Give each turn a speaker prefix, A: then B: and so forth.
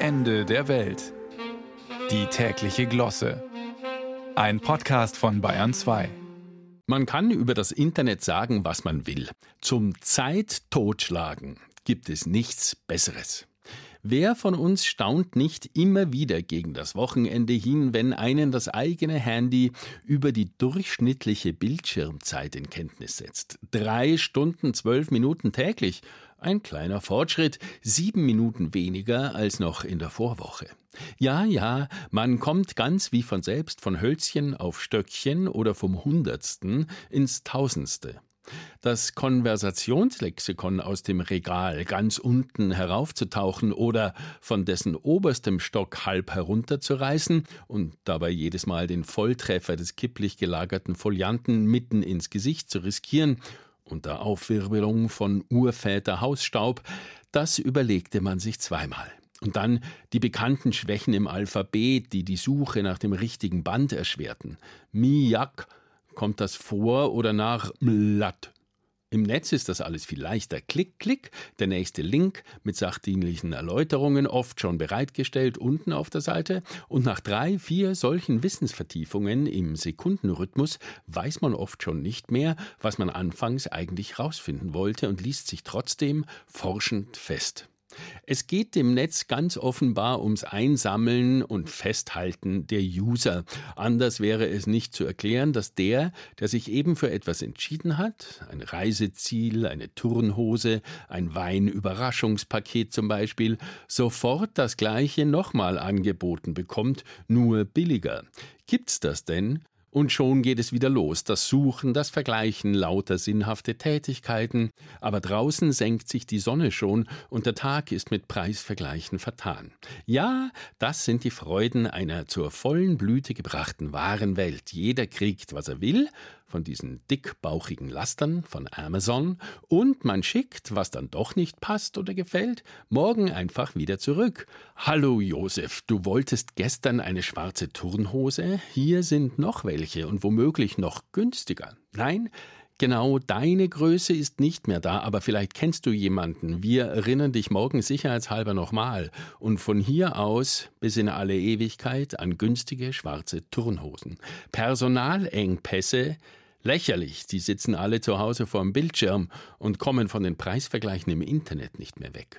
A: Ende der Welt. Die tägliche Glosse. Ein Podcast von Bayern 2.
B: Man kann über das Internet sagen, was man will. Zum Zeit totschlagen gibt es nichts Besseres. Wer von uns staunt nicht immer wieder gegen das Wochenende hin, wenn einen das eigene Handy über die durchschnittliche Bildschirmzeit in Kenntnis setzt? Drei Stunden, zwölf Minuten täglich. Ein kleiner Fortschritt, sieben Minuten weniger als noch in der Vorwoche. Ja, ja, man kommt ganz wie von selbst von Hölzchen auf Stöckchen oder vom Hundertsten ins Tausendste. Das Konversationslexikon aus dem Regal ganz unten heraufzutauchen oder von dessen oberstem Stock halb herunterzureißen und dabei jedes Mal den Volltreffer des kipplich gelagerten Folianten mitten ins Gesicht zu riskieren, unter Aufwirbelung von Urväter Hausstaub, das überlegte man sich zweimal. Und dann die bekannten Schwächen im Alphabet, die die Suche nach dem richtigen Band erschwerten. Miak Kommt das vor oder nach Mlat? Im Netz ist das alles viel leichter. Klick, klick, der nächste Link mit sachdienlichen Erläuterungen, oft schon bereitgestellt unten auf der Seite. Und nach drei, vier solchen Wissensvertiefungen im Sekundenrhythmus weiß man oft schon nicht mehr, was man anfangs eigentlich rausfinden wollte und liest sich trotzdem forschend fest. Es geht dem Netz ganz offenbar ums Einsammeln und Festhalten der User. Anders wäre es nicht zu erklären, dass der, der sich eben für etwas entschieden hat, ein Reiseziel, eine Turnhose, ein Weinüberraschungspaket zum Beispiel, sofort das gleiche nochmal angeboten bekommt, nur billiger. Gibt's das denn? Und schon geht es wieder los, das Suchen, das Vergleichen lauter sinnhafte Tätigkeiten, aber draußen senkt sich die Sonne schon und der Tag ist mit Preisvergleichen vertan. Ja, das sind die Freuden einer zur vollen Blüte gebrachten wahren Welt. Jeder kriegt, was er will, von diesen dickbauchigen Lastern von Amazon und man schickt, was dann doch nicht passt oder gefällt, morgen einfach wieder zurück. Hallo Josef, du wolltest gestern eine schwarze Turnhose? Hier sind noch welche und womöglich noch günstiger. Nein, Genau deine Größe ist nicht mehr da, aber vielleicht kennst du jemanden. Wir erinnern dich morgen sicherheitshalber nochmal. Und von hier aus bis in alle Ewigkeit an günstige schwarze Turnhosen. Personalengpässe, lächerlich. Die sitzen alle zu Hause vor dem Bildschirm und kommen von den Preisvergleichen im Internet nicht mehr weg.